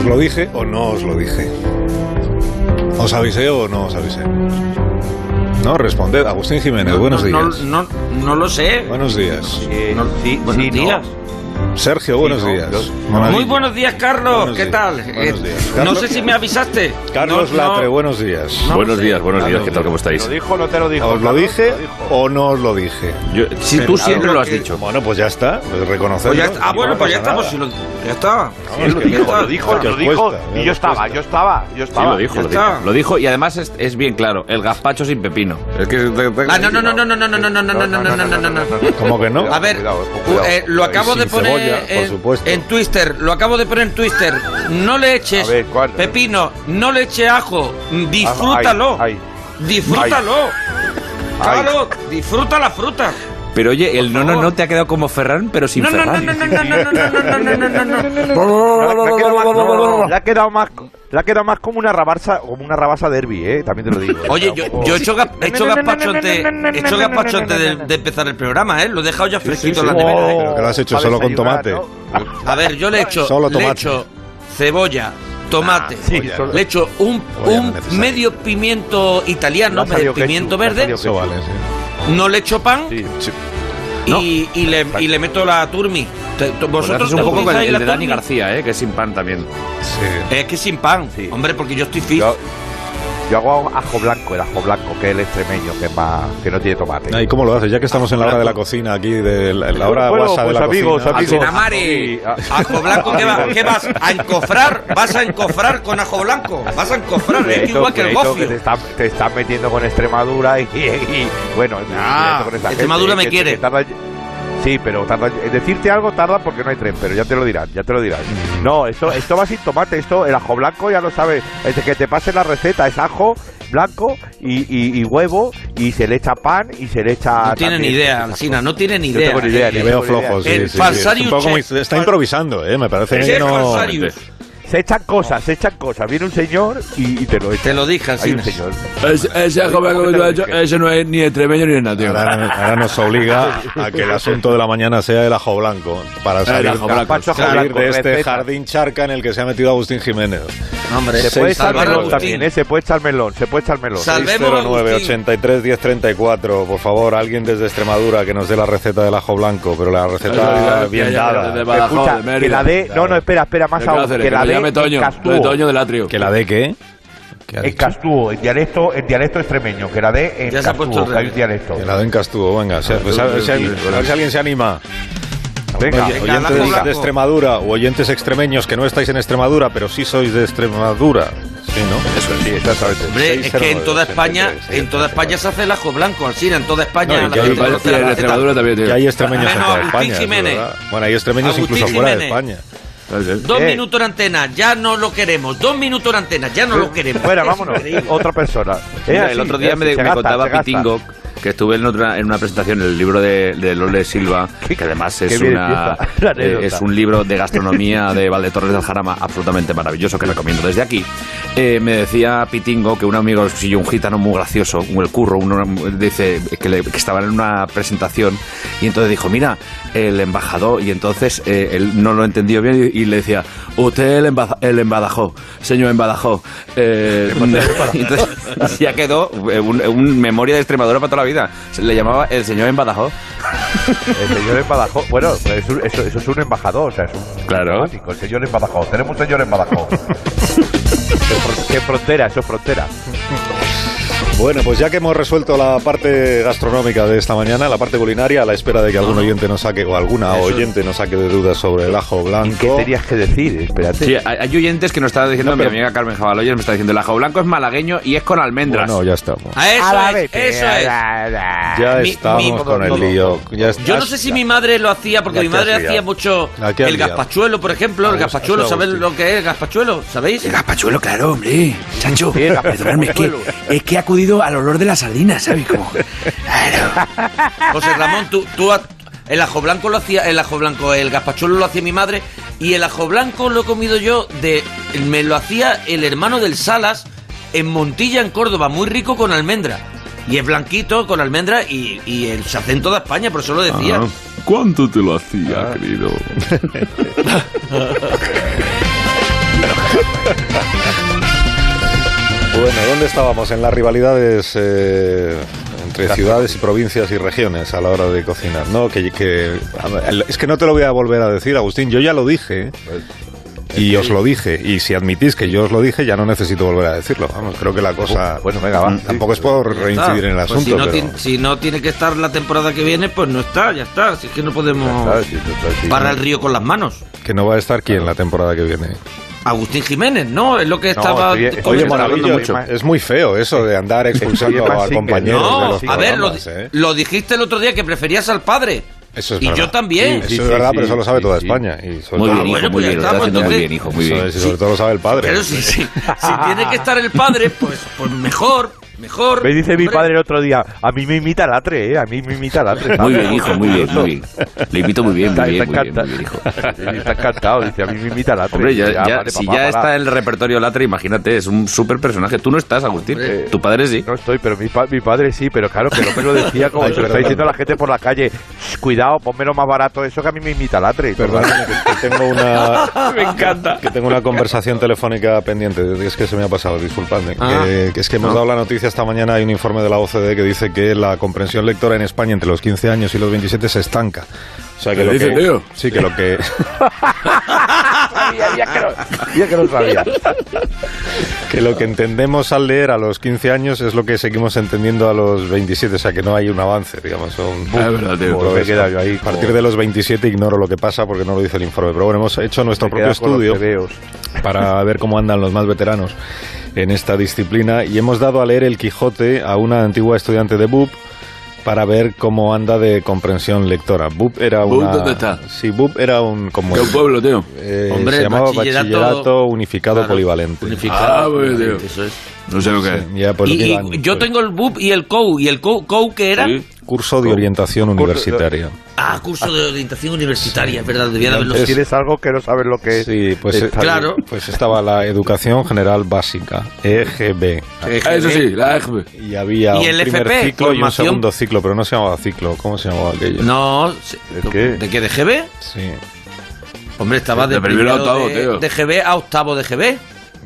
¿Os lo dije o no os lo dije? ¿Os avisé o no os avisé? No, responded. Agustín Jiménez, buenos no, días. No, no, no lo sé. Buenos días. Eh, No- sí, buenos sí, no. días. Sergio, buenos Sí, no, días. Muy buenos días, Carlos. Buenos ¿Qué días. tal? Buenos Eh, días. no sé si me avisaste. Carlos No, no. Latre, buenos días. No buenos días, buenos días, ¿qué tal? ¿Cómo estáis? ¿Lo dijo o no te lo dijo? ¿Os lo dije o no os lo dije? Yo, si tú siempre lo has que- dicho. Bueno, pues ya está. Pues reconocerlo. Pues ya está. Ah, bueno, no pues ya. Pues si lo, ya está. Sí, es lo dijo, lo dijo, lo Y yo estaba, yo estaba, yo Sí, estaba. lo dijo, ya lo dijo. Lo dijo y además es, bien claro. El gazpacho sin pepino. Es que Ah, no, no, no, no, no, no, no, no, no, no, no, no, no, no, no. ¿Cómo que no? A ver, eh, lo acabo de poner cebolla, por en, supuesto. en Twitter, lo acabo de poner en Twitter. No le eches pepino, no le eches ajo, disfrútalo. Ay, Disfrútalo. Ay. Claro, disfruta la fruta. Pero oye, el no, no, no te ha quedado como Ferran, pero sin No, no, no, Ferran. no, no, no, no, no, no, no, no, no, no, no, no. No, Le ha quedado más, como una rabasa, como una rabasa derby, eh. También te lo digo. Oye, yo, yo he hecho, he hecho gazpacho antes, he hecho gazpacho antes de, de empezar el programa, ¿eh? Lo he dejado ya fresquito en la nevera, ¿eh? Pero que lo has hecho solo con tomate. ¿no? A ver, yo le he hecho, Solo le he tomate. hecho cebolla, tomate, Sí, solo- le he hecho un, no un medio pimiento italiano, ha salido pimiento ketchup, verde, vale, sí. No le echo pan Sí. Sí. y, y le, y le meto la turmi. Pues Vosotros un poco con el de Dani? García, ¿eh? que es sin pan también. Sí. Es que sin pan, Sí. hombre, porque yo estoy fit. Yo, yo hago ajo blanco, el ajo blanco, que es el extremeño, que es más, que no tiene tomate. Ah, ¿Y cómo lo haces? Ya que estamos en la hora de la cocina aquí, de la, en la hora Bueno, guasa de pues la amigos, cocina. amigos. Ajo blanco, ¿qué, va- qué vas a encofrar? ¿Vas a encofrar con ajo blanco? ¿Vas a encofrar? Es igual que el cuidadito, que gofio. te están, te están metiendo con Extremadura y, y- y, bueno, Ah, cuidadito con esa gente, Extremadura me quiere. Sí, pero tarda, en decirte algo tarda porque no hay tren, pero ya te lo dirán, ya te lo dirán. No, esto, esto va sin tomate, esto, el ajo blanco ya lo sabes, es de que te pase la receta, es ajo blanco y, y- y huevo y se le echa pan y se le echa... No tiene ni también idea, Alcina, no tiene ni No idea. tengo ni idea, Eh, ni veo flojo, sí, El sí, sí. falsarius Es un poco muy- check. está improvisando, ¿eh? Me parece que es no... Se echan cosas, se echan cosas. Viene un señor y, y te lo echa. Te lo dije, Hay un señor. Ese, ese ajo blanco que tú has hecho, ese no es ni extremeño ni nativo. Ahora, ahora nos obliga a que el asunto de la mañana sea el ajo blanco para salir, ajo blanco. Gazpacho, ajo salir blanco, de este receta. jardín charca en el que se ha metido Agustín Jiménez. Hombre, Se puede echar melón Agustín. también, ¿eh? Se puede echar melón, se puede echar melón. Sal- Salvemos a 09 Agustín. 83 10 34 por favor alguien desde Extremadura que nos dé la receta del ajo blanco pero la receta bien dada de Escucha, de que la dé... No, no, espera, espera, más De aún. Que la dé llame en Toño, Castúo. de Toño del Atrio. que la dé qué ¿Qué ha En? Castúo, en dialecto, en dialecto extremeño. Que la dé en Castúo, el que hay un dialecto. que la den Castúo venga si- pues a, ver si, a ver si alguien se anima Venga, el oyentes de Extremadura o oyentes extremeños que no estáis en Extremadura pero sí sois de Extremadura sí ¿no? eso es, sí, exactamente. Hombre, es que en toda 609, España, 83, en toda España se hace el ajo blanco, Alcina, en toda España. No, y la que hay- en. Extremadura también, hay extremeños en toda España bueno hay extremeños incluso fuera de. España Dos Eh. minutos en antena, ya no lo queremos. Dos minutos en antena, ya no lo queremos. Fuera, Es vámonos. Otra persona. Mira, Es el otro día me, me gasta, contaba se gasta. Que estuve en, otra, en una presentación en el libro de, de Lole Silva, que además es, una, eh, es un libro de gastronomía de Valdetorres del Jarama absolutamente maravilloso que recomiendo desde aquí. Eh, me decía Pitingo que un amigo suyo, un gitano muy gracioso, un el curro, uno, dice que, le- que estaban en una presentación y entonces dijo, mira, el embajador, y entonces eh, él no lo entendió bien y, y le decía, usted el, embaja- el embadajó, señor embadajó. Eh, entonces ya quedó eh, un, un memoria de Extremadura para toda la vida. Se le llamaba el señor embadajó. El señor en Badajoz. Bueno, es un- eso, eso es un embajador, o sea, es un Claro. diplomático, El señor en Badajoz. Tenemos un señor en Badajoz. ¿Qué fron- ¿Qué frontera? Eso es frontera. Bueno, pues ya que hemos resuelto la parte gastronómica de esta mañana, la parte culinaria, a la espera de que algún oyente nos saque, o alguna Eso. oyente nos saque de dudas sobre el ajo ¿Y blanco. qué tenías que decir? Espérate. Sí, hay, oyentes que nos está diciendo, No, pero- mi amiga Carmen Jabaloyes me está diciendo, el ajo blanco es malagueño y es con almendras. Bueno, ya estamos. Ah, Eso A la es, vez. eso es. Ya Mi- estamos mi- con el lío. Ya está- Yo no sé si mi madre lo hacía, porque mi madre hacía mucho el gazpachuelo, por ejemplo. El gazpachuelo, ¿sabéis lo que es el gazpachuelo? ¿Sabéis? El gazpachuelo, claro, hombre. Gazpachuelo. perdonadme, es que, es que ha acudido al olor de la sardina, ¿sabes? Como, claro. José Ramón, tú, tú el ajo blanco lo hacía, el ajo blanco, el gazpachuelo lo hacía mi madre y el ajo blanco lo he comido yo de, me lo hacía el hermano del Salas en Montilla, en Córdoba, muy rico con almendra. Y es blanquito con almendra y, y el, se hace en toda España, por eso lo decía. Ah, ¿Cuánto te lo hacía, querido? ¿dónde estábamos? En las rivalidades eh, entre ciudades y provincias y regiones a la hora de cocinar. No, que, es que no te lo voy a volver a decir, Agustín. Yo ya lo dije. Y os lo dije. Y si admitís que yo os lo dije, ya no necesito volver a decirlo. Vamos, creo que la cosa. Bueno, venga, va. Tampoco es por reincidir en el Pues asunto, si, no pero. tiene, si no tiene que estar la temporada que viene, pues no está, ya está. Si es que no podemos sí. parar el río con las manos. Que no va a estar quién la temporada que viene. Agustín Jiménez, ¿no? Es lo que No, estaba... estoy- con- Oye, mucho. es muy feo eso de andar expulsando Estoy a compañeros de No, los a ver, lo, ¿eh? lo dijiste el otro día que preferías al padre. Eso es y verdad. yo también. Eso Sí, es verdad, sí, pero eso lo sabe sí, toda sí. España. Y sobre Muy todo- bien, hijo, bueno, muy bien. Está, muy hijo, muy Eso bien. es, y sobre todo lo sabe el padre. Pero si, si, si tiene que estar el padre, pues, pues mejor, mejor. Me dice mi padre el otro día, a mí me imita el atre, ¿eh? A mí me imita el atre. Muy bien, hijo, muy bien, muy bien. Le invito muy bien, muy bien, está muy bien, muy bien, hijo. Está encantado, dice, a mí me imita el atre. Hombre, ya, vale, si papá, ya para. está en el repertorio Latre, imagínate, es un súper personaje. Tú no estás, Agustín. Hombre. Tu padre sí. No estoy, pero mi, pa- mi padre sí, pero claro, que no me lo decía como se lo está perdón. diciendo la gente por la calle. "Shh, Cuidado, ponmelo más barato, eso que a mí me imita el atre. Perdóname, que, que tengo una Me encanta. que tengo una conversación telefónica pendiente. Es que se me ha pasado, disculpadme. Ah. Que, que es que hemos dado la noticia esta mañana. Hay un informe de la OCDE que dice que la comprensión lectora en España entre los 15 años y los 27 se estanca. O sea que ¿Qué lo dice, que tío? sí que lo que sabía, ya que ya que no sabía. que lo que entendemos al leer a los 15 años es lo que seguimos entendiendo a los 27, o sea que no hay un avance, digamos. Son, Ah, es verdad, tío. Me ves, queda yo ahí a partir de los 27 ignoro lo que pasa porque no lo dice el informe. Pero bueno, hemos hecho nuestro Me propio queda con los estudio. Para ver cómo andan los más veteranos en esta disciplina y hemos dado a leer El Quijote a una antigua estudiante de BUP para ver cómo anda de comprensión lectora. BUP era ¿BUP una... dónde está? Sí, BUP era un... Como un pueblo, tío. eh, Hombre, se llamaba bachillerato- Bachillerato, Unificado Claro, Polivalente. unificado, Ah, pues, tío. Eso es. No sé lo que es. Ya, pues, y, y mira, yo pues, tengo el BUP y el COU. ¿Y el COU, COU qué era? Sí. Curso de orientación universitaria. Ah, curso de orientación universitaria, es verdad, debía de haberlo Es- Tienes algo que no sabes lo que es. Sí, pues, Está eh. Claro. pues estaba la educación general básica, EGB. Ah, Eso sí, la EGB. Y había ¿Y un el primer FP? ciclo y un segundo ciclo, pero no se llamaba ciclo. ¿Cómo se llamaba aquello? No, ¿De qué? ¿de qué? ¿De GB? Sí. Hombre, estaba de, De primero a octavo, de, tío. de GB a octavo de GB.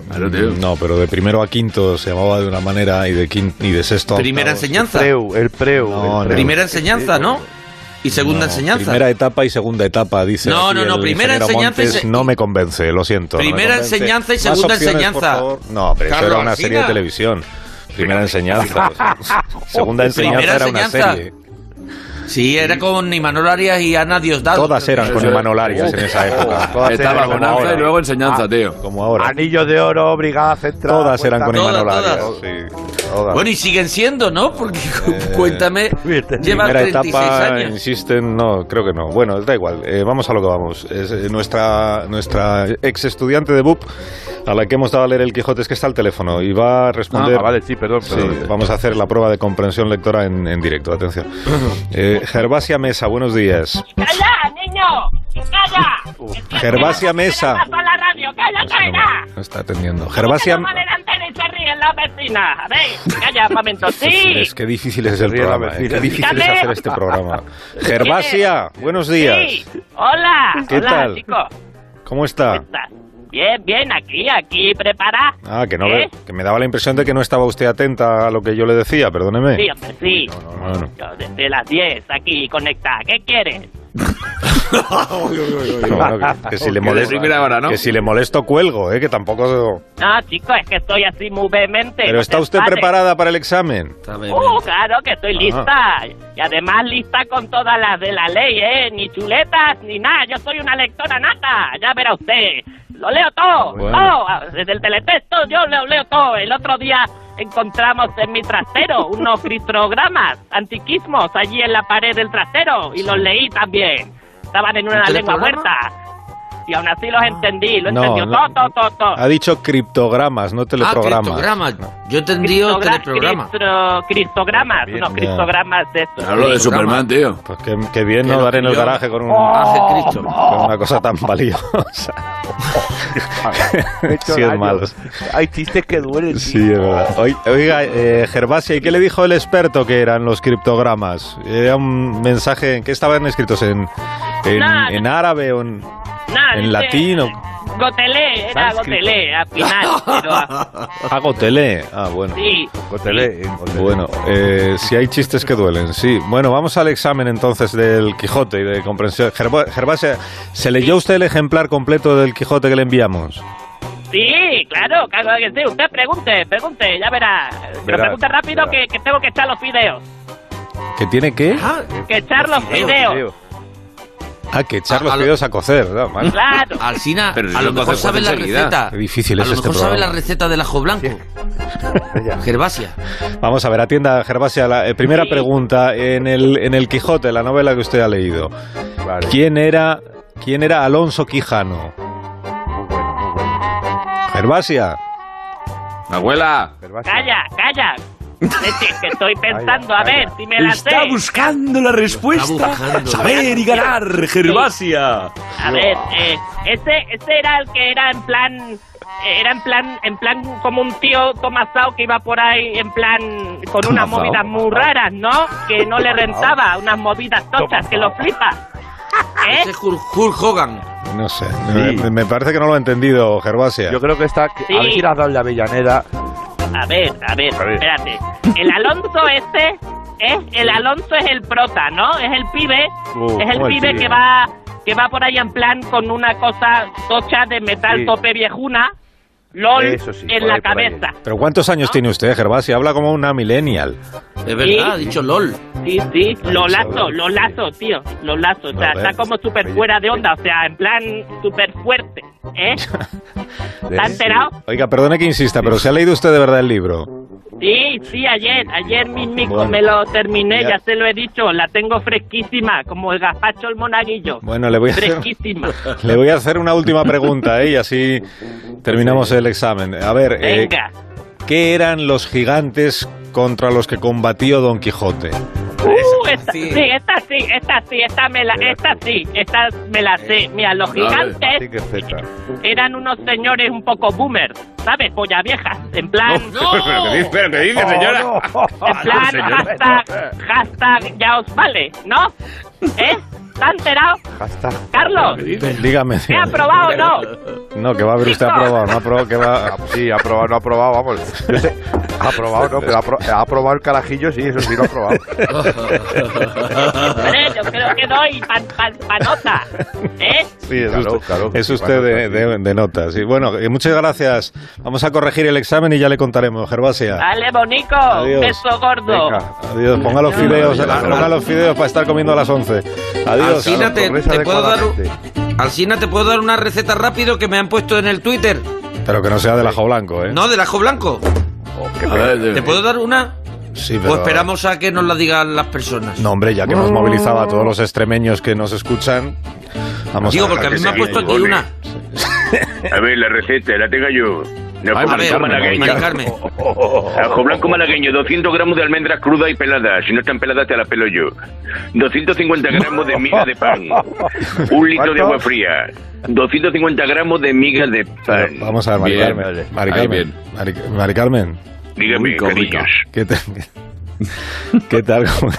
Claro. No, pero de primero a quinto se llamaba de una manera y de, quin- y de sexto a Primera octavo, enseñanza. Preu, el preu. No, el no. preu. Primera enseñanza, ¿no? Y segunda No, enseñanza. Primera etapa y segunda etapa, dice. No, no, no, primera enseñanza y Montes. se- No me convence, lo siento. no me Primera enseñanza y segunda opciones, enseñanza. No, pero eso era una serie de televisión. Primera enseñanza. segunda enseñanza Primera era una enseñanza. serie. Sí, era con Imanol Arias y Ana Diosdado. Todas eran con Imanol Arias en esa época. Todas Estaba bonanza ahora. y luego enseñanza, Ah, tío. Como ahora. Anillo de oro, brigada central. Todas eran con Imanol todas. Arias. sí. Todas. Bueno, y siguen siendo, ¿no? Porque Eh, cuéntame, lleva Primera 36 etapa, años. insisten, no, creo que no. Bueno, da igual, eh, vamos a lo que vamos. Es, eh, nuestra, nuestra ex estudiante de BUP, a la que hemos dado a leer el Quijote, es que está al teléfono y va a responder. Ah, vale, sí, perdón, Sí, perdón. vamos a hacer la prueba de comprensión lectora en, en directo, atención. Eh, Gervasia Mesa, buenos días. ¡Calla, niño! ¡Calla! Gervasia Mesa. ¡Para la radio! ¡Calla, calla! No está atendiendo. Gervasia... ¡No en antena y se ríen las vecinas! A ver, calla un momento. ¡Sí! Es que difícil es el la programa, eh, qué difícil es hacer este programa. Gervasia, buenos días. ¡Sí! ¡Hola! ¿Qué ¡Hola, tal? chicos! ¿Cómo ¿Cómo está? estás? Bien, bien, aquí, aquí, prepara. Ah, que no ¿Eh? ve- que me daba la impresión de que no estaba usted atenta a lo que yo le decía, perdóneme. Sí, hombre, sí. No, no, no. Yo desde las 10 aquí conectada. ¿Qué quieres? Que bueno, que, que si le molesto, hora, ¿no? que si le molesto cuelgo, eh, que tampoco. Ah, chicos, es que estoy así muy vehemente. Pero no está te usted preparada para el examen. Está bien, Uh, claro que estoy Ajá. lista. Y además lista con todas las de la ley, ¿eh? Ni chuletas, ni nada. Yo soy una lectora nata. Ya verá usted. Lo leo todo. Bueno. Todo. Desde el teletexto yo lo leo todo. El otro día encontramos en mi trastero unos criptogramas antiquismos allí en la pared del trastero. Y los leí también. Estaban en una ¿Un lengua muerta. Y aún así los entendí. Lo No, entendió no. todo, todo, todo, todo. Ha dicho criptogramas, no Ah, teleprogramas. criptogramas. No. Yo Cristogra- teleprograma. cripto- Cristogramas, Bien, unos ya. cristogramas de estos. Hablo de Superman, tío. Pues qué, qué bien no dar en el garaje con, un- Ángel Cristo. con una cosa tan valiosa. He hecho sí, es malo. Hay chistes que duelen. Sí, es verdad. Oi- Oiga, eh, Gervasia, ¿y qué le dijo el experto que eran los criptogramas? ¿Era un mensaje en qué estaban escritos? ¿En, en, en árabe o en, Nada, en latín? o- Gotelé, era Sánscrito. Gotelé, al final. Pero, ah, Hago tele. Ah, bueno. sí. Gotelé, eh, Gotelé. Bueno, eh, si hay chistes que duelen, sí. Bueno, vamos al examen entonces del Quijote y de comprensión. Gervasia, ¿se leyó usted el ejemplar completo del Quijote que le enviamos? Sí, claro, claro que sí. Usted pregunte, pregunte, ya verá. Pero Verá, pregunte rápido verá. que, que tengo que echar los fideos. ¿Que tiene que? Ah, Que echar los Fideo, fideos. fideo. Ah, que echar A- los a lo- fideos a cocer. ¿no? Claro. Alsina, Pero a lo lo mejor sabe la receta. Qué difícil a es lo este mejor sabe la receta del ajo blanco. Gervasia. Vamos a ver, atienda, Gervasia. La eh, primera Sí. pregunta. En el, en el Quijote, la novela que usted ha leído, Vale. ¿quién era, quién era Alonso Quijano? Muy bueno, muy bueno. Gervasia. Abuela. Gervasio. Calla, calla. Es que que estoy pensando, a ver, si me la sé. Está buscando la respuesta. Buscando. Saber y ganar, Gervasia. A ver, eh, ese, ese era el que era en plan, era en plan, en plan como un tío tomasao que iba por ahí en plan con unas Tomazao, movidas muy Tomazao. raras, ¿no? Que no le rentaba, unas movidas tochas que lo flipa. ¿Eh? Ese es Hulk, Hulk Hogan. No sé, Sí. me, me parece que no lo he entendido, Gervasia. Yo creo que está. que- A ver Sí. si le has dado la Avellaneda. A ver, a ver, A ver. espérate. El Alonso este, ¿eh? El Alonso es el prota, ¿no? Es el pibe, Uh, es el pibe que va que va por ahí en plan con una cosa tocha de metal Sí. tope viejuna, LOL Eso sí, en la ahí, cabeza. ¿Pero cuántos años tiene usted, Gervasia? Habla como una millennial. Es verdad, ha dicho LOL. Sí, sí, Lolazo. Lolazo, tío, Lolazo. O sea, está como súper fuera de onda, o sea, en plan súper fuerte, ¿eh? de- ¿Está enterado? Oiga, perdone que insista, pero ¿se ha leído usted de verdad el libro? Sí, sí, ayer, ayer mismo Bueno. me lo terminé, Ya. ya. se lo he dicho, la tengo fresquísima, como el gazpacho el monaguillo. Bueno, le voy a hacer, Fresquísima. le voy a hacer una última pregunta, ¿eh? Y así terminamos el examen. A ver, eh, Venga. ¿qué eran los gigantes contra los que combatió Don Quijote? Uh, esta, Sí. sí, esta sí, esta sí, esta me la, esta sí, esta me la sé. Mira, los gigantes eran unos señores un poco boomers, ¿sabes? Polla viejas, en plan... ¿Pero qué dice, pero qué dice, señora? Oh, no. En plan, señor. hashtag, hashtag, ya os vale, ¿no? ¿Eh? ¿Está enterado? Hashtag. Carlos, Dígame. ¿he aprobado o no? No, que va a haber usted aprobado, no aprobado, que va... Sí, ha aprobado, no ha aprobado, vamos. Yo sé, ha aprobado, no, pero ha, apro- ha aprobado el carajillo, sí, eso sí lo ha aprobado. Hombre, yo creo que doy pan, pan, panota, ¿eh? Sí, es Claro, usted, claro, es usted de, bueno, de- de notas. Y bueno, muchas gracias. Vamos a corregir el examen y ya le contaremos, Gervasia. Dale, bonico, Adiós. beso gordo. Venga. Adiós, ponga los fideos, ponga los fideos para estar comiendo a las 11. Adiós. Alsina, te, puedo dar. Alsina, te puedo dar una receta rápido que me han puesto en el Twitter. Pero que no sea del ajo blanco, ¿eh? No, del ajo blanco. A ver, de- ¿Te puedo dar una? Sí, O pero... esperamos a que nos la digan las personas. No, hombre, ya que hemos movilizado a todos los extremeños que nos escuchan, vamos Digo, a... porque a mí me han puesto aquí una. A ver, la receta, la tengo yo. No, Ay, Mari Mari malagueño. Carmen. Ajo blanco malagueño, 200 gramos de almendras crudas y peladas. Si no están peladas, te las pelo yo. 250 gramos de miga de pan. Un litro de ¿Cuánto? agua fría. 250 gramos de miga de pan. Pero Vamos a ver, Mari Bien, Carmen. Mari Ahí Carmen. Mari, Dígame, rico. cariños. ¿qué, te- ¿qué tal? ¿Cómo-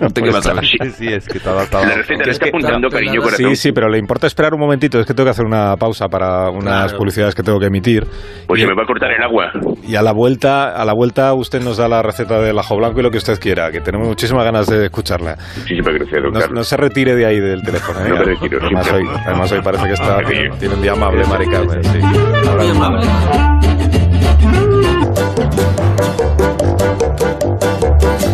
¿Usted qué va a? Sí, sí, es que estaba, estaba- La receta es está que- apuntando, claro, cariño, corazón. Sí, sí, pero le importa esperar un momentito, es que tengo que hacer una pausa para unas Claro. publicidades que tengo que emitir. Pues y, se me va a cortar el agua. y a la vuelta, a la vuelta usted nos da la receta del ajo blanco y lo que usted quiera, que tenemos muchísimas ganas de escucharla. Muchísimas gracias, don No, Carlos. no se retire de ahí del teléfono. ¿eh? No me retiro, además, hoy, además hoy parece que está, tiene un día amable, Mari Carmen. Sí. Ahora- amable.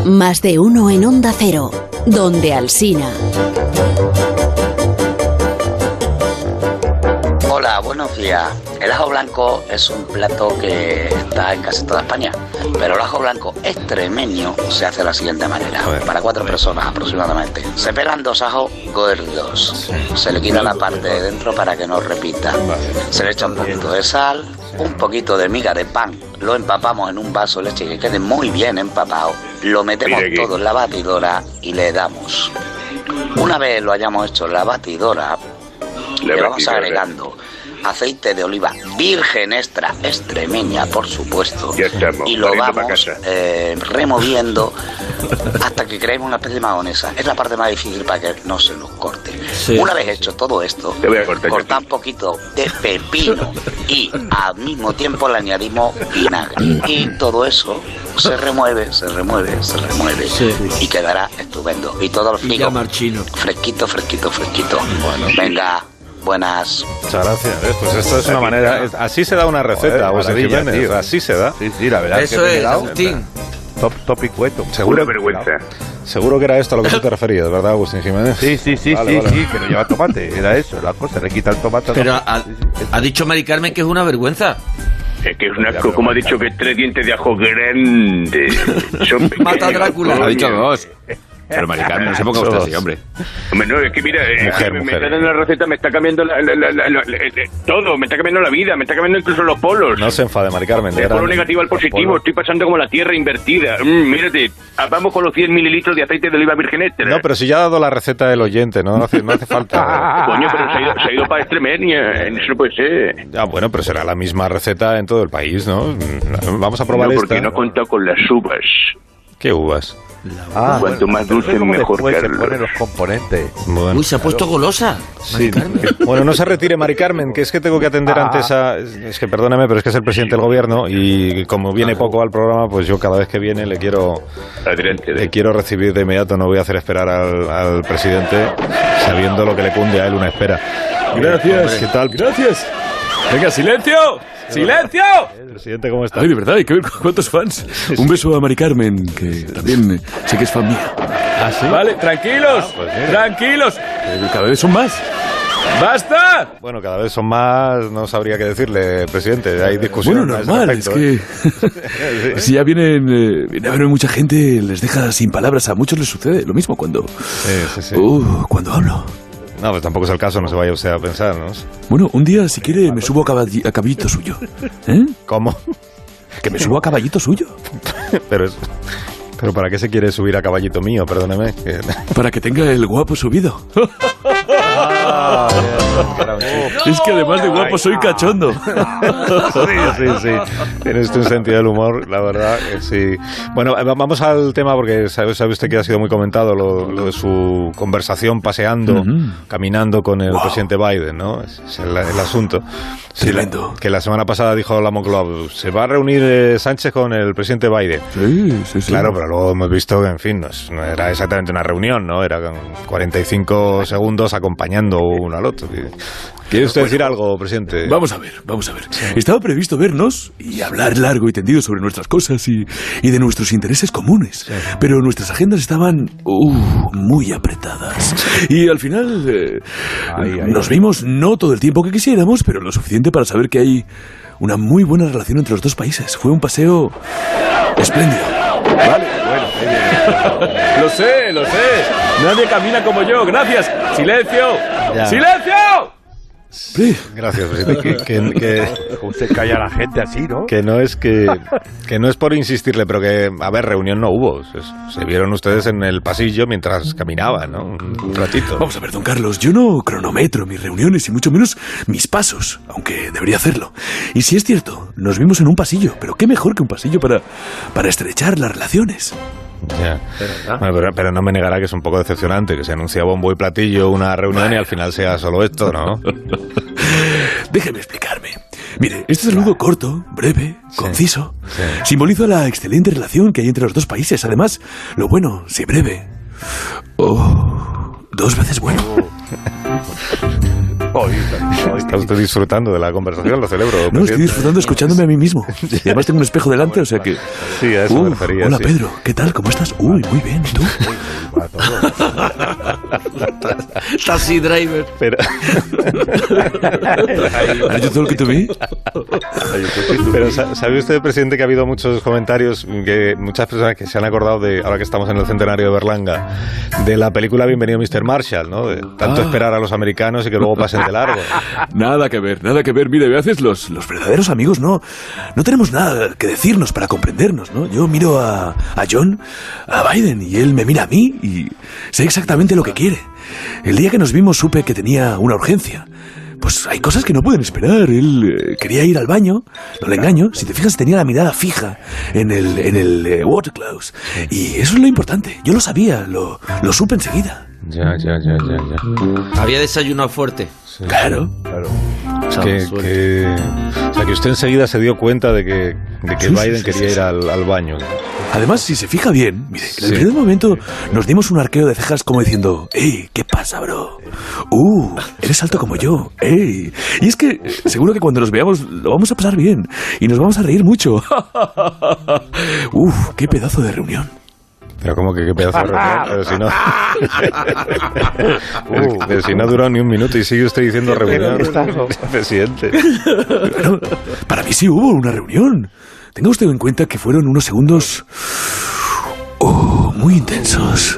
Más de uno en Onda Cero, donde Alsina. Hola, buenos días. El ajo blanco es un plato que está en casi toda España, pero el ajo blanco extremeño se hace de la siguiente manera. Para cuatro personas aproximadamente. Se pelan dos ajos gordos. Se le quita la parte de dentro para que no repita. Se le echa un poquito de sal, un poquito de miga de pan. Lo empapamos en un vaso de leche que quede muy bien empapado. Lo metemos todo en la batidora y le damos. Una vez lo hayamos hecho en la batidora, le vamos batidora. agregando aceite de oliva virgen extra, extremeña, por supuesto. Ya estamos, Y lo vamos eh, removiendo hasta que creemos una especie de mahonesa. Es la parte más difícil para que no se nos corte. Sí. Una vez hecho todo esto, Te voy a cortar yo cortar un poquito de pepino y al mismo tiempo le añadimos vinagre. Y todo eso se remueve, se remueve, se remueve Sí. y quedará estupendo. Y todo el marchino. fresquito, fresquito, fresquito. Venga, buenas. Muchas gracias. ¿ves? Pues esto es una manera. así se da una receta, Joder, maravilla, Jiménez. tío. Así se da. Sí, sí, la verdad Eso es, Agustín. top, top y cueto. Seguro, Una vergüenza. seguro que era esto a lo que tú te referías, ¿verdad, Agustín Jiménez? Sí, sí, sí, Vale, sí, vale. sí, que no lleva tomate. Era eso, la cosa. Le quita el tomate. Pero no. ha, dicho Mari Carmen que es una vergüenza. Es que es un asco, como ha dicho que tres dientes de ajo grandes. Son Mata a Drácula. Ha dicho dos. Pero Mari Carmen, no se ponga usted así, hombre. Hombre, no, es que mira, eh, Mujer, me, me mujer. está dando la receta, me está cambiando la- la- la- la- la- la- la- todo, me está cambiando la vida, me está cambiando incluso los polos. No se enfade, Mari Carmen. de Del polo verdad. negativo al positivo, estoy pasando como la tierra invertida. Mm, mírate, ah, vamos con los 100 mililitros de aceite de oliva virgen extra. No, pero si ya ha dado la receta del oyente, no hace, no hace falta. Coño, pero se ha ido, se ha ido para Extremeña, eso no puede ser. Ah, bueno, pero será la misma receta en todo el país, ¿no? Vamos a probar no, esta. porque no ha contado con las uvas. ¿Qué uvas? Ah, Cuanto más dulce, mejor, se ponen los componentes. Bueno. Uy, se ha puesto golosa. Sí. Bueno, no se retire, Mari Carmen, que es que tengo que atender Ah. antes a... Es que perdóname, pero es que es el presidente del gobierno y como viene poco al programa, pues yo cada vez que viene le quiero, Adelante. le quiero recibir de inmediato. No voy a hacer esperar al, al presidente sabiendo lo que le cunde a él una espera. Gracias. ¿Qué tal? Gracias. Venga, silencio. ¡Silencio! Presidente, ¿cómo está? Ay, de verdad, hay que ver cuántos fans. Un beso a Mari Carmen, que también eh, sé que es fan mía. ¿Ah, sí? Vale, tranquilos, pues mira. tranquilos. Eh, Cada vez son más. ¡Basta! Bueno, cada vez son más, no sabría qué decirle, presidente. Hay discusión. Bueno, normal, es que ¿eh? si ya vienen, eh, viene a ver mucha gente, les deja sin palabras. A muchos les sucede lo mismo cuando, Sí, sí, sí. uh, cuando hablo. No, pues tampoco es el caso, no se vaya usted a pensar, ¿no? Bueno, un día, si quiere, me subo a, a caballito suyo. ¿Eh? ¿Cómo? Que me subo a caballito suyo. Pero es... Pero ¿para qué se quiere subir a caballito mío? Perdóneme. Que- Para que tenga el guapo subido. Ah, bien. Es que además de guapo soy cachondo. Sí, sí, sí. Tiene usted un sentido del humor, la verdad, que sí. Bueno, eh, vamos al tema porque sabe, sabe usted que ha sido muy comentado lo, lo de su conversación paseando, Ujú. caminando con el Wow. presidente Biden, ¿no? Es, es el, el asunto. Sí, que la semana pasada dijo la Moncloa, se va a reunir eh, Sánchez con el presidente Biden. Sí, sí, sí. Claro, pero luego hemos visto que, en fin, no, es- no era exactamente una reunión, ¿no? Era con 45 segundos acompañando uno al otro. ¿Quiere usted decir algo, presidente? Vamos a ver, vamos a ver. Estaba previsto vernos y hablar largo y tendido sobre nuestras cosas y, y de nuestros intereses comunes. Pero nuestras agendas estaban uh, muy apretadas. Y al final eh, Ay, ay, nos ay. vimos no todo el tiempo que quisiéramos, pero lo suficiente para saber que hay una muy buena relación entre los dos países. Fue un paseo espléndido. Vale, bueno, Lo sé, lo sé. Nadie camina como yo. Gracias. Silencio. Ya. ¡Silencio! Sí. Gracias, presidente. Que, que- que- ¿cómo se calla la gente así, no? que no es que, que no es por insistirle, pero que, a ver, reunión no hubo. Se, se vieron ustedes en el pasillo mientras caminaban, ¿no? Un, un ratito. Vamos a ver, don Carlos, yo no cronometro mis reuniones y mucho menos mis pasos, aunque debería hacerlo. Y si es cierto, nos vimos en un pasillo, pero qué mejor que un pasillo para, para estrechar las relaciones. Ya. Bueno, pero, pero no me negará que es un poco decepcionante que se anuncia bombo y platillo una reunión y al final sea solo esto, ¿no? Déjeme explicarme. Mire, este saludo corto, breve, conciso, sí. simboliza la excelente relación que hay entre los dos países. Además, lo bueno, si breve. Oh, dos veces bueno. Está usted disfrutando de la conversación, lo celebro. No, estoy disfrutando escuchándome a mí mismo. Y además tengo un espejo delante, o sea que... Sí, a eso me refería. hola sí. Pedro, ¿qué tal? ¿Cómo estás? Uy, muy bien, ¿y tú? Taxi driver. Pero, ¿Has hecho todo lo que te vi? pero sa- ¿sabe usted, presidente, que ha habido muchos comentarios, que muchas personas que se han acordado de, ahora que estamos en el centenario de Berlanga, de la película Bienvenido Mr. Marshall, ¿no? De tanto Ah. esperar a los americanos y que luego pasen Nada que ver, nada que ver. Mire, a veces los, los verdaderos amigos no, no tenemos nada que decirnos para comprendernos, ¿no? Yo miro a, a John, a Biden, y él me mira a mí y sé exactamente lo que quiere. El día que nos vimos supe que tenía una urgencia. pues hay cosas que no pueden esperar. Él eh, quería ir al baño, no le engaño. Si te fijas, tenía la mirada fija en el, en el eh, watercloset. Y eso es lo importante. Yo lo sabía, lo, lo supe enseguida. Ya, ya, ya, ya, ya. Había desayunado fuerte. Claro. Es que, que- o sea, que usted enseguida se dio cuenta de que, de que Sí, sí, Biden sí, quería sí, ir al, al baño. Además, si se fija bien, mire, en el Sí. primer momento nos dimos un arqueo de cejas como diciendo, ¡Ey! ¿Qué pasa, bro? ¡Uh! Eres alto como yo, ¡Ey! Y es que eh, seguro que cuando nos veamos lo vamos a pasar bien y nos vamos a reír mucho. ¡Uf! ¡Qué pedazo de reunión! Pero como que qué pedazo de reunión, pero si no... Pero si no ha durado ni un minuto y sigue usted diciendo reunión, presidente. Bueno, para mí sí hubo una reunión. Tenga usted en cuenta que fueron unos segundos... Oh, muy intensos.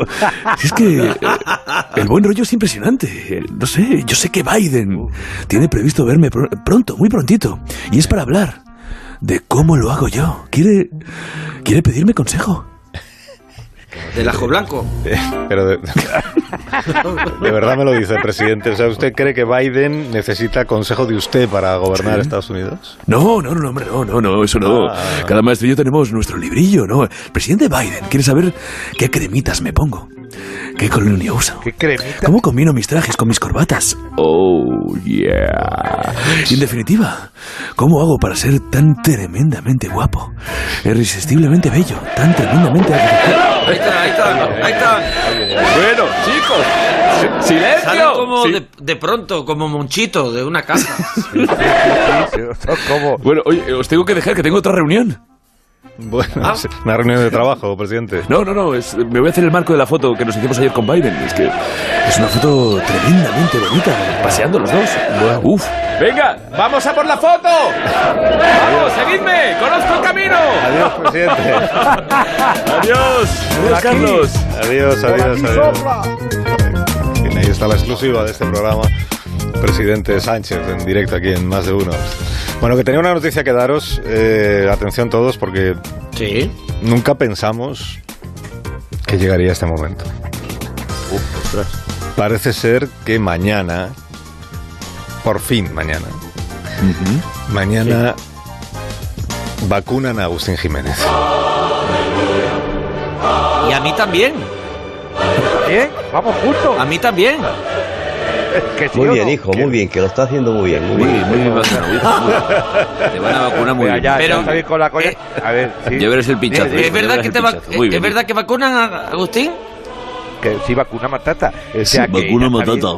Si es que eh, el buen rollo es impresionante. No sé, yo sé que Biden tiene previsto verme pr- pronto, muy prontito. Y es para hablar de cómo lo hago yo. ¿Quiere, quiere pedirme consejo? Del ajo blanco. Pero de, de verdad me lo dice el presidente. O sea, ¿usted cree que Biden necesita consejo de usted para gobernar Sí. Estados Unidos? No, no, no, hombre, no, no, no, eso no. Ah. Cada maestro y yo tenemos nuestro librillo, ¿no? Presidente Biden quiere saber qué cremitas me pongo, qué colonia uso. ¿Qué cremita? ¿Cómo combino mis trajes con mis corbatas? Oh, yeah. Y en definitiva, ¿cómo hago para ser tan tremendamente guapo? Irresistiblemente bello, tan tremendamente? Ahí está, ahí está, ahí está. Bueno, chicos, si- Sale silencio. como Sí. de, de pronto, como monchito de una casa. Son como... Bueno, oye, os tengo que dejar que tengo otra reunión. Bueno, Ah. es una reunión de trabajo, presidente. No, no, no, es- me voy a hacer el marco de la foto que nos hicimos ayer con Biden. Es que es una foto tremendamente bonita, paseando los dos. Uf, Venga, vamos a por la foto. Vamos, seguidme. Conozco el camino. Adiós, presidente. adiós, adiós, Carlos. Adiós, adiós, adiós. Bien, ahí está la exclusiva de este programa. Presidente Sánchez, en directo aquí en Más de Uno. Bueno, que tenía una noticia que daros. eh, atención todos, porque Sí. nunca pensamos que llegaría este momento. Parece ser que mañana, por fin mañana, mañana vacunan a Agustín Jiménez. Y a mí también. ¿Bien? Vamos juntos. A mí también. Que sí Muy bien, no. hijo, muy bien, que lo está haciendo muy bien. Muy Muy bien. bien, muy bien vacunado, hijo, muy bien. Te van a vacunar muy Mira, bien. ya, Pero- ya con la coña. eh, A ver, sí. Ya verás el pinchazo. ¿Es verdad que te va- ¿Es verdad que vacunan a Agustín? Que sí, vacuna matata. O Sí, sea, que vacuna matata.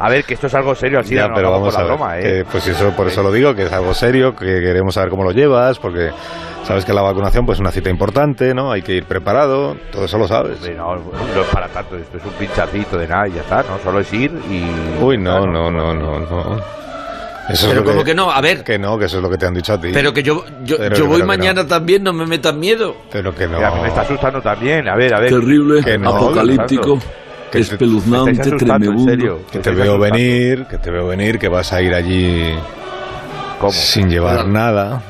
A ver, que esto es algo serio, así Ya, no pero vamos con a la ver. broma, ¿eh? que, pues eso, por eso lo digo, que es algo serio, que queremos saber cómo lo llevas, porque sabes que la vacunación pues es una cita importante, ¿no? Hay que ir preparado, todo eso lo sabes. No, no es para tanto, esto es un pinchacito de nada y ya está, ¿no? Solo es ir y... Uy, no, Claro. no, no, no, no. Eso Pero como que no, a ver. Que no, que eso es lo que te han dicho a ti. Pero que yo, yo, Pero- yo voy mañana también, no me metas miedo. Pero que no. Que a mí me está asustando también, a ver, a ver. Terrible, Que no, apocalíptico, que espeluznante, tremebundo. Que te veo asustando. venir, que te veo venir, que vas a ir allí ¿Cómo? sin llevar nada.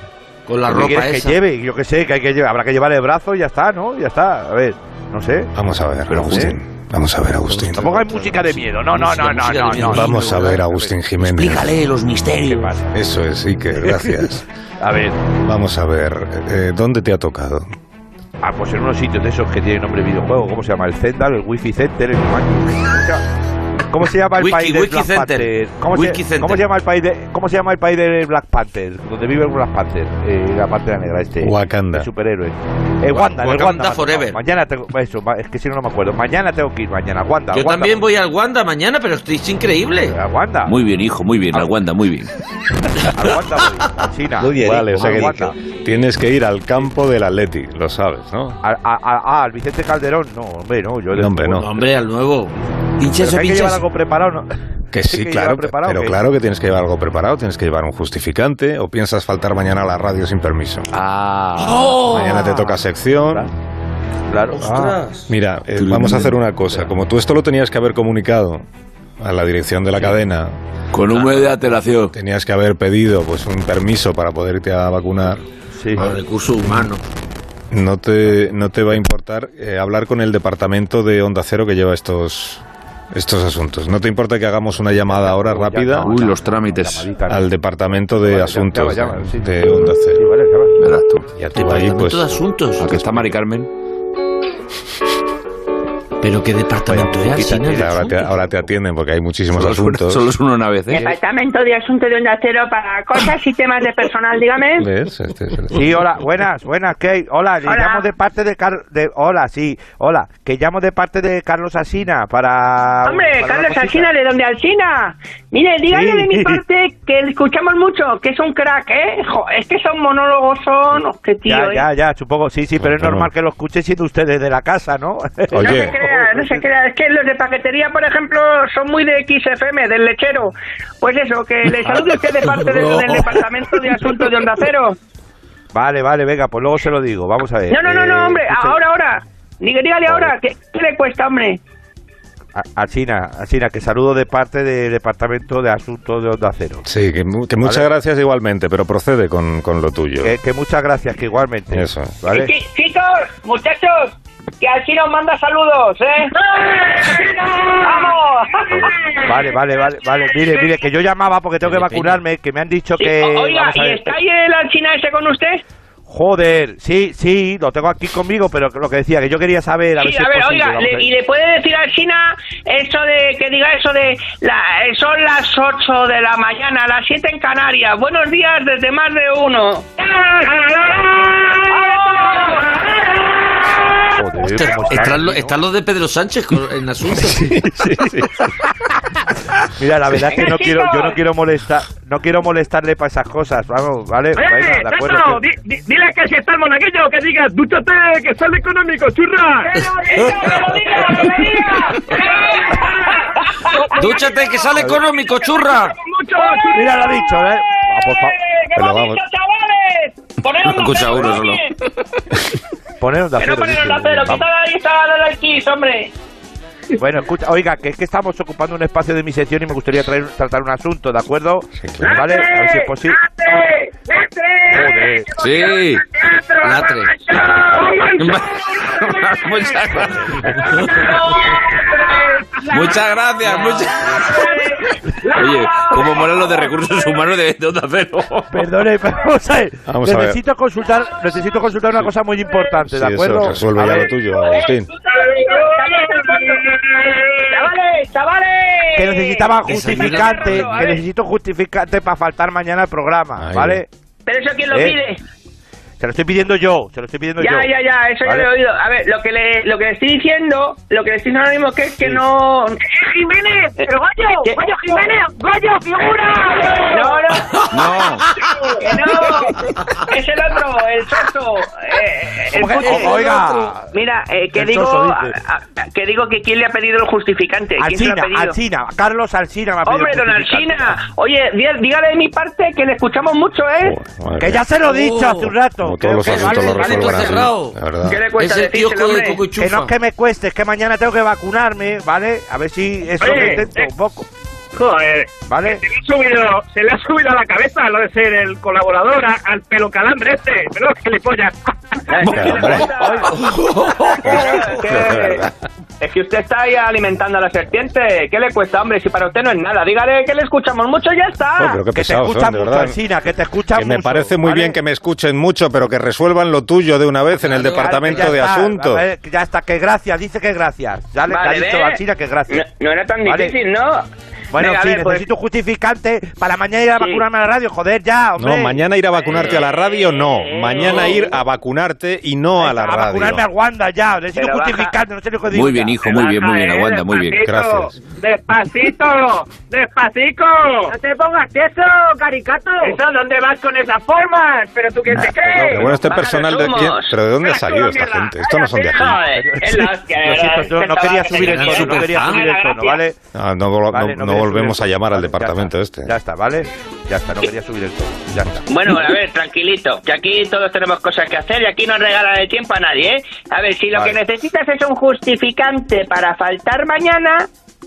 Con la ¿Qué ropa esa. que lleve? Yo que sé, que hay que llevar, habrá que llevar el brazo y ya está, ¿no? Ya está, a ver, no sé. Vamos a ver, Pero, Agustín. Vamos a ver, Agustín. Tampoco hay música de miedo, no, no, no, no, no, no. Vamos a ver, Agustín Jiménez. Explícale los ¿Qué misterios. Eso es, sí que gracias. A ver, Vamos a ver, eh, ¿dónde te ha tocado? ah, pues en unos sitios de esos que tienen nombre de videojuego, ¿cómo se llama? El Zendal, el Wi-Fi Center, el. ¿Cómo se llama el Wiki- país de Wiki Black Center. Panther? ¿Cómo, Wiki se, Center. ¿Cómo se llama el país de cómo se llama el país de Black Panther? Donde vive el Black Panther, eh, la Pantera Negra este. Wakanda. El superhéroe. Eh, Wanda, el Wakanda Wanda. ha forever. Mañana tengo eso, ma- es que si no no me acuerdo. Mañana tengo que ir mañana Wanda. Yo Wanda, también voy al Wanda mañana, pero estoy increíble. a Wanda. Muy bien, hijo, muy bien. La Wanda, muy bien. A Wanda voy, a China. Muy bien, Vale, o hijo, sea a que Wanda. tienes que ir al campo del Atleti, lo sabes, ¿no? A, a, a- ah, al Vicente Calderón, no, hombre, no, yo No, hombre, no. No, hombre, al nuevo. Pinchazo, pinchazo. Algo preparado, ¿no? Que sí, que claro, preparado, pero ¿qué? claro que tienes que llevar algo preparado, tienes que llevar un justificante o piensas faltar mañana a la radio sin permiso. Ah, Mañana te toca sección. claro. Ah, Mira, eh, vamos a hacer una cosa. Como tú esto lo tenías que haber comunicado a la dirección de la cadena, Con un mes de antelación. tenías que haber pedido pues un permiso para poder irte a vacunar. sí. Los recursos humanos. No te, no te va a importar eh, hablar con el departamento de Onda Cero que lleva estos, estos asuntos. ¿No te importa que hagamos una llamada ahora rápida Uy, los trámites. al Departamento de Asuntos de Onda Cero? Sí, vale, llama. Verás tú. Ya tú ahí, Departamento pues... de asuntos. ¿A que está Mari Carmen? Pero qué departamento es, Alsina, de ahora, te, asuntos? ahora te atienden porque hay muchísimos Solo es, una, asuntos. solo es uno una vez, ¿eh? Departamento de Asuntos de Onda Cero para cosas y temas de personal, dígame. ¿Ves? Este es el- Sí, hola, buenas, buenas, ¿qué? Hola, le Hola. llamo de parte de Carlos... Hola, sí, hola, que llamo de parte de Carlos Asina para... Hombre, para Carlos. Alsina, ¿de dónde Alsina? Mire, dígale Sí. de mi parte que escuchamos mucho, que es un crack, ¿eh? Jo, es que son monólogos, son... oh, qué tío, Ya, ¿eh? ya, ya, supongo, sí, sí, pero es normal que lo escuchen siendo ustedes de la casa, ¿no? No Oye. No se crea. Es que los de paquetería, por ejemplo, son muy de XFM, del lechero. Pues eso, que le salude usted de parte del, del Departamento de Asuntos de Onda Cero. Vale, vale, venga, pues luego se lo digo, vamos a ver. No, no, no, Eh, no, hombre, escuche- ahora, ahora. Dígale ahora, ¿qué, qué le cuesta, hombre? A- Asina, Asina, que saludo de parte del Departamento de Asuntos de Onda Cero. Sí, que, mu- que muchas Vale. gracias igualmente, pero procede con, con lo tuyo. Que, que muchas gracias, que igualmente. Eso. ¿Vale? Chi- Chicos, muchachos, que Alcina os manda saludos, ¿eh? ¡Vamos! Vale, vale, vale, vale. Mire, mire, que yo llamaba porque tengo que vacunarme, que me han dicho Sí, que... Oiga, ¿y está ahí el Alcina ese con usted? Joder, sí, sí, lo tengo aquí conmigo, pero lo que decía, que yo quería saber, a ver Sí, si a es ver, posible, oiga, le- y le puede decir a China eso de que diga eso de la, eh, son las 8 de la mañana, las 7 en Canarias. Buenos días desde más de uno. Joder, Ostras, ¿cómo está, están, lo- tío? están los de Pedro Sánchez con- en asuntos. Mira, la verdad es que no quiero, yo no quiero molestar, no quiero molestarle para esas cosas, vamos, ¿vale? Venga, de acuerdo. Tato, que- di- di- dile que si está el monaguillo, que diga, dúchate, que sale económico, churra. Dúchate que sale económico, churra. Mira, lo ha dicho, ¿eh? Ah, por favor, ¡Que lo dicho, chavales! Un Escucha uno solo. poneros de no ponen dice. un acero, Vamos. quita la hombre. Bueno, escucha, oiga, que es que estamos ocupando un espacio de mi sección y me gustaría traer, tratar un asunto, ¿de acuerdo? claro. ¿Vale? A ver si es posible. Joder. Sí. Latre. muchas gracias. Muchas gracias. muchas- Oye, ¿cómo molan los de recursos humanos de, de Onda Cero? Perdone, pero vamos a ver. Vamos a ver. necesito consultar, necesito consultar una cosa muy importante, Sí, ¿de acuerdo? eso, resuelve ya lo tuyo, Agustín. ¡Chavales, chavales! Que necesitaba justificante, que necesito justificante para faltar mañana al programa. ¿vale? ¿Pero eso quién lo Eh, pide? Se lo estoy pidiendo yo, se lo estoy pidiendo yo. Ya, ya, ya, eso ¿Vale? ya lo he oído. A ver, lo que le, lo que le estoy diciendo, lo que le estoy diciendo ahora mismo es que, es que Sí. no... Jiménez, pero Goyo, ¿Qué? Goyo Jiménez, Goyo, figura. No, no, No. es el otro, el soso, eh, el ¿Cómo que- oiga, Mira, eh, que El digo, soso, dice. a- a- que digo que quién le ha pedido el justificante, Alcina. Alcina, Carlos Alcina me ha pedido Hombre, don. Alcina, oye, dí- dígale de mi parte que le escuchamos mucho, ¿eh? Que ya se lo he dicho Oh, hace un rato. Como que- todos los asuntos vale, lo vale, resuelvan. ¿Qué le Es cuesta Que no es que me cueste, es que mañana tengo que vacunarme, ¿vale? A ver si eso lo intento eh. un poco, Joder, ¿vale? se le, ha subido, se le ha subido a la cabeza lo de ser el colaborador a- al pelo calambre este. Pero que le polla. Que- Es que usted está ahí alimentando a la serpiente. ¿Qué le cuesta, hombre? Si para usted no es nada. Dígale que le escuchamos mucho y ya está. Joder, pero qué Que te pesados escucha son, de mucho. Alcina, que te escucha Que me parece muy ¿vale? bien que me escuchen mucho, pero que resuelvan lo tuyo de una vez en el Departamento Ya de está, Asuntos. ver, Ya está, que gracias, dice que gracias. Ya le Vale, ha dicho. Alcina que gracias. No, no era tan Vale. difícil, ¿no? Bueno, Venga, a sí, ver, pues- necesito un justificante para mañana ir a Sí. vacunarme a la radio. Joder, ya, hombre. No, mañana ir a vacunarte a la radio, no. Mañana ir a vacunarte y no a la A vacunarme a radio. Wanda ya. Necesito Pero un baja. justificante, no sé lo que digo. Muy bien, hijo, muy bien, muy bien. Aguanta, muy bien. Gracias. Despacito, despacito. No te pongas eso, caricato. Eso, ¿dónde vas con esas formas? Pero tú qué te crees. Pero bueno, este Baja personal los de quién, pero ¿de dónde ha Baja salido la esta mierda. gente? Esto no son de aquí. Joder, es la hostia, de Lo verdad, siento, yo no quería chaval subir el tono, no quería subir el tono. ¿vale? Ah, no, no- Vale, no quería volvemos a tono, llamar al ya departamento está. este. Ya está, ¿vale? Ya está, no quería subir el tono. Ya está. Bueno, a ver, tranquilito, que aquí todos tenemos cosas que hacer y aquí no regalan el tiempo a nadie, ¿eh? A ver, si lo Vale. que necesitas es un justificante para faltar mañana,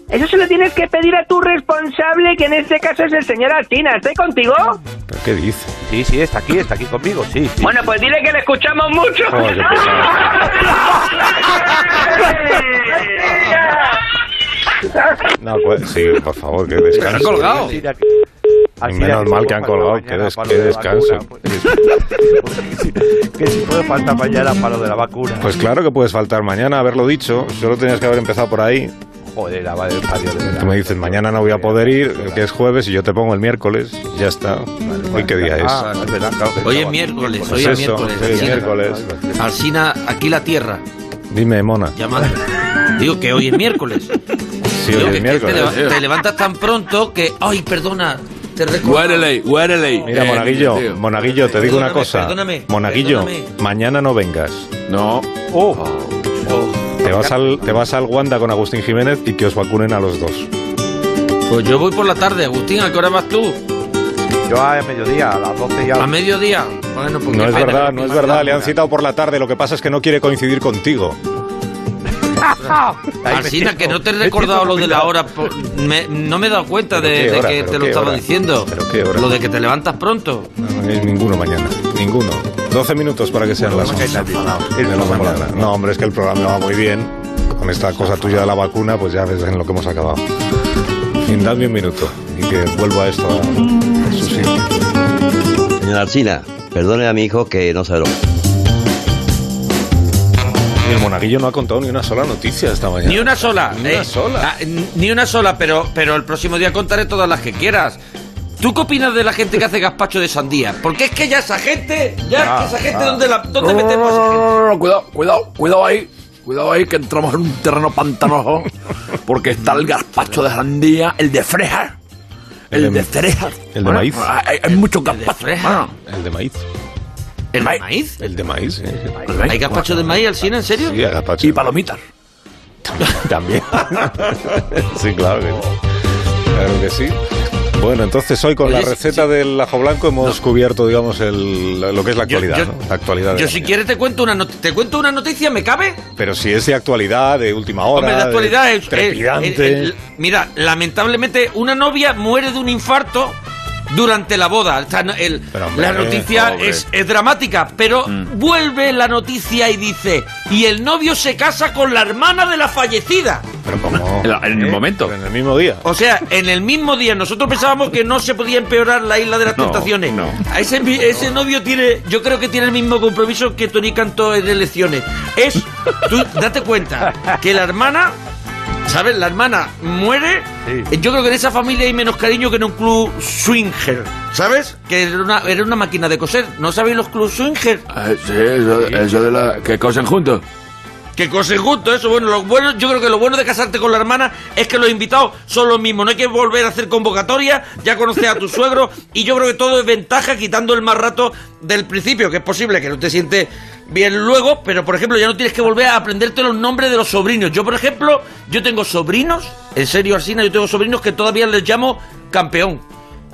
eso se lo tienes que pedir a tu responsable, que en este caso es el señor Alcina. ¿Estoy contigo? ¿Pero qué dice? Sí, sí, está aquí, está aquí conmigo, sí. sí. Bueno, pues dile que le escuchamos mucho. Pesado. No, pues sí, por favor, que descanse. ¿Han colgado? Menos mal que han colgado, que, des- que lo de la descansen. vacuna, pues. que si puede faltar mañana para lo de la vacuna. Pues claro que puedes faltar mañana, haberlo dicho. Solo tenías que haber empezado por ahí. Joder, la del parió, de verdad. Tú me dices, mañana no voy a poder ir, que es jueves, y yo te pongo el miércoles. y Ya está. ¿Hoy qué día es? Ah, es verdad, claro que Hoy es miércoles, Pues hoy es eso, miércoles. hoy es miércoles. Alsina, aquí la tierra, Dime, Mona. llamando. Digo que hoy es miércoles. Sí, Digo hoy que- es que miércoles. Te, leva- te levantas tan pronto que. ¡Ay, perdona! Te huérele. Mira, Eh, Monaguillo, tío. Monaguillo, te digo una cosa. perdóname, Monaguillo, perdóname. mañana no vengas. No. Oh, Te vas, al, te vas al Wanda con Agustín Jiménez y que os vacunen a los dos. Pues yo voy por la tarde, Agustín, ¿a qué hora vas tú? yo a mediodía, a las 12 ya. A mediodía. Bueno, pues No es verdad, no es verdad. Le han citado por la tarde. Lo que pasa es que no quiere coincidir contigo. Metiendo- que no te he recordado lo de la hora. por- me- no me he dado cuenta ¿Pero de, qué de hora? que ¿Pero te lo qué estaba hora? diciendo. ¿Pero qué hora? Lo de que te levantas pronto. No, no hay ninguno mañana. Ninguno. 12 minutos para que sean las no hay 11 nadie. de la mañana. No, hombre, es que el programa va muy bien. Con esta cosa tuya de la vacuna, pues ya ves en lo que hemos acabado. En fin, dadme un minuto y que vuelva esto a, a su sitio. Señora Alcina, perdone a mi hijo que no sabe lo Y el monaguillo no ha contado ni una sola noticia esta mañana. Ni una sola. Ni una eh. sola. Ah, ni una sola, pero, pero el próximo día contaré todas las que quieras. ¿Tú qué opinas de la gente que hace gazpacho de sandía? Porque es que ya esa gente, ya Ah, esa gente, ah. ¿dónde, la, dónde metemos esa gente? No, no, no, cuidado, cuidado, cuidado ahí. Cuidado ahí que entramos en un terreno pantanoso. Porque está el gazpacho de sandía, el de freja, el, El de- de cereja. el de maíz. Hay, hay gazpachos. freja. Bueno, El de maíz. ¿El maíz. maíz? El de maíz, sí. ¿Hay gazpacho de maíz al cine, en serio? Sí, gazpacho. Y palomitas. También. sí, claro que, claro que sí. Bueno, entonces hoy con Oye, la sí, receta del ajo blanco hemos cubierto, digamos, el, lo que es la actualidad, yo- ¿no? La actualidad. de Yo la si mañana. quieres te cuento una te cuento una noticia, ¿me cabe? Pero si es de actualidad, de última hora. Hombre, la actualidad de es, trepidante. es- es- es- mira, lamentablemente una novia muere de un infarto durante la boda. O sea, no, el- hombre, la noticia es, es dramática, pero vuelve la noticia y dice, y el novio se casa con la hermana de la fallecida. Pero como. En, en el momento. Pero en el mismo día. O sea, en el mismo día nosotros pensábamos que no se podía empeorar la isla de las No, tentaciones. no. A ese, ese novio tiene, yo creo que tiene el mismo compromiso que Tony Cantó en elecciones. Es, tú date cuenta, que la hermana, ¿sabes? La hermana muere. Sí. Yo creo que en esa familia hay menos cariño que en un club swinger, ¿sabes? Que era una, era una máquina de coser. ¿No sabéis los clubs swinger? Eh, sí, eso, eso de la. que cosen juntos. Que cosen juntos, eso. Bueno, lo bueno, yo creo que lo bueno de casarte con la hermana es que los invitados son los mismos. No hay que volver a hacer convocatoria, ya conoces a tu suegro. Y yo creo que todo es ventaja, quitando el más rato del principio, que es posible que no te sientes bien luego, pero por ejemplo, ya no tienes que volver a aprenderte los nombres de los sobrinos. Yo, por ejemplo, yo tengo sobrinos, en serio, Arsina, yo tengo sobrinos que todavía les llamo campeón.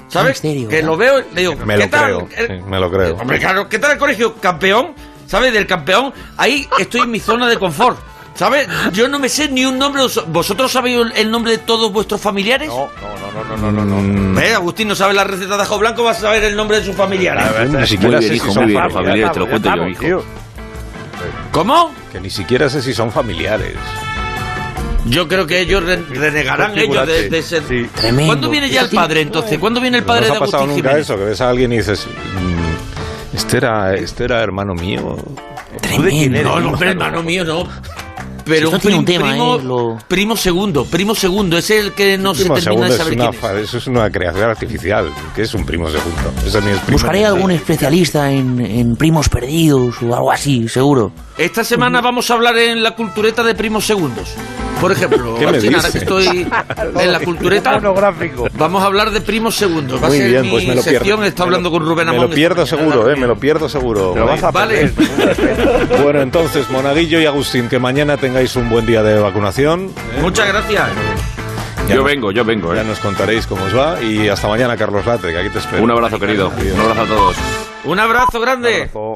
¿Sabes? En serio, que ¿verdad? lo veo, le digo, Me ¿qué lo tal? creo. Eh, sí, me lo creo. Hombre, claro, ¿qué tal el colegio? ¿Campeón? ¿Sabes? Del campeón. Ahí estoy en mi zona de confort. ¿Sabes? Yo no me sé ni un nombre. ¿Vosotros sabéis el- nombre de todos vuestros familiares? No, no, no, no, no, no, no. Mm, Eh, Agustín no sabe la receta de ajo blanco, vas a saber el nombre de sus familiares. ni siquiera sé si son familiares. familia, te lo cuento yo, hijo. ¿Cómo? Que ni siquiera sé si son familiares. Yo creo que ellos re- renegarán ellos de, de ser. Sí. Tremendo. ¿Cuándo viene ya el padre entonces? ¿Cuándo viene el ¿No padre os de ha pasado Agustín nunca Jiménez? eso? Que ves a alguien y dices, mm, este, era, este era hermano mío. ¿Tú de quién eres? No, no, hombre, hermano mío, no. Pero un, tiene un tema, primo, ¿eh? Lo- primo segundo, primo segundo, es el que no primo se termina segundo de es saber una, quién es. eso es una creación artificial. ¿Qué es un primo segundo? Eso ni es primo Buscaré es algún primo. especialista en, en primos perdidos o algo así, seguro. Esta semana vamos a hablar en la cultureta de primos segundos. Por ejemplo, ¿Qué me dice? que estoy en la cultureta, vamos a hablar de primos segundos. Va Muy a ser bien, mi pues me lo sección, pierdo. está Me hablando lo- con Rubén Me Amón lo pierdo seguro, eh, me lo pierdo seguro. Lo vas a Vale. Bueno, entonces, Monaguillo y Agustín, que mañana tengáis un buen día de vacunación. ¿eh? Muchas gracias. Ya Yo nos- vengo, yo vengo, Ya eh. nos contaréis cómo os va. Y hasta mañana, Carlos Latre, que aquí te espero. Un abrazo, querido. Un abrazo a todos. Un abrazo grande. Abrazo.